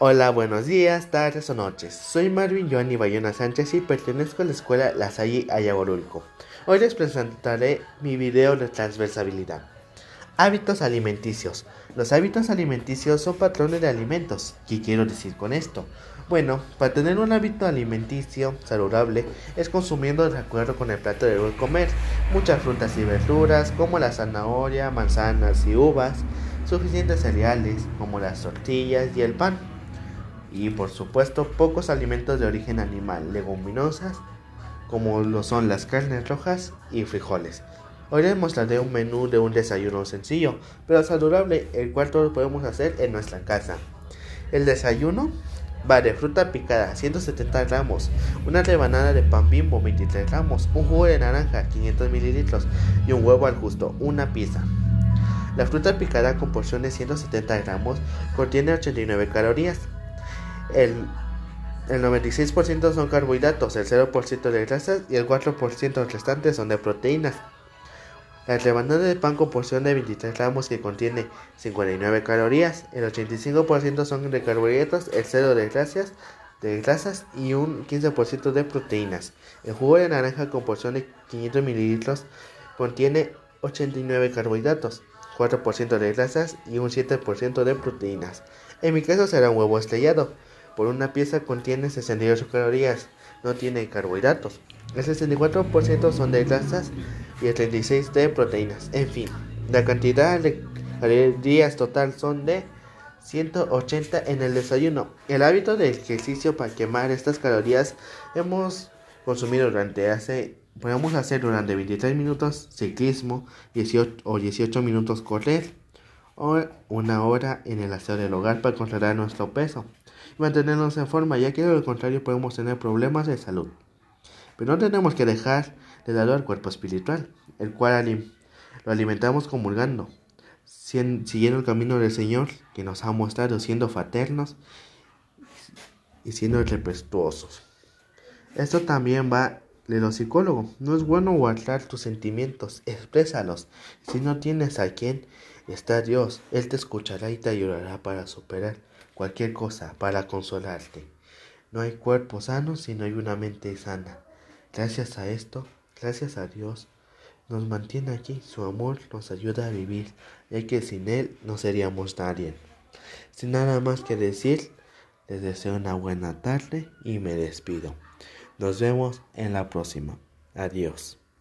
Hola, buenos días, tardes o noches. Soy Marvin Joanny Bayona Sánchez y pertenezco a la escuela La Salle Ayaborulco. Hoy les presentaré mi video de transversabilidad. Hábitos alimenticios. Los hábitos alimenticios son patrones de alimentos. ¿Qué quiero decir con esto? Bueno, para tener un hábito alimenticio saludable es consumiendo de acuerdo con el plato de comer muchas frutas y verduras como la zanahoria, manzanas y uvas, suficientes cereales como las tortillas y el pan y por supuesto pocos alimentos de origen animal, leguminosas como lo son las carnes rojas y frijoles. Hoy les mostraré un menú de un desayuno sencillo, pero saludable, el cual todos podemos hacer en nuestra casa. El desayuno va de fruta picada 170 gramos, una rebanada de pan bimbo 23 gramos, un jugo de naranja 500 mililitros y un huevo al gusto, una pizza. La fruta picada con porciones 170 gramos contiene 89 calorías. El, 96% son carbohidratos, el 0% de grasas y el 4% restante son de proteínas. La rebanada de pan con porción de 23 gramos que contiene 59 calorías, el 85% son de carbohidratos, el 0 de grasas, de grasas y un 15% de proteínas. El jugo de naranja con porción de 500 mililitros contiene 89 carbohidratos, 4% de grasas y un 7% de proteínas. En mi caso será un huevo estrellado por una pieza contiene 68 calorías, no tiene carbohidratos. El 64% son de grasas y el 36% de proteínas. En fin, la cantidad de calorías total son de 180 en el desayuno. El hábito del ejercicio para quemar estas calorías hemos consumido durante hace podemos hacer durante 23 minutos ciclismo 18 o 18 minutos correr o una hora en el aseo del hogar para controlar nuestro peso mantenernos en forma, ya que de lo contrario podemos tener problemas de salud. Pero no tenemos que dejar de lado al cuerpo espiritual, el cual lo alimentamos comulgando, siguiendo el camino del Señor que nos ha mostrado siendo fraternos y siendo respetuosos. Esto también va de los psicólogos. No es bueno guardar tus sentimientos, exprésalos. Si no tienes a quien está Dios, Él te escuchará y te ayudará para superar cualquier cosa, para consolarte. No hay cuerpo sano si no hay una mente sana. Gracias a esto, gracias a Dios, nos mantiene aquí. Su amor nos ayuda a vivir, ya que sin Él no seríamos nadie. Sin nada más que decir, les deseo una buena tarde y me despido. Nos vemos en la próxima. Adiós.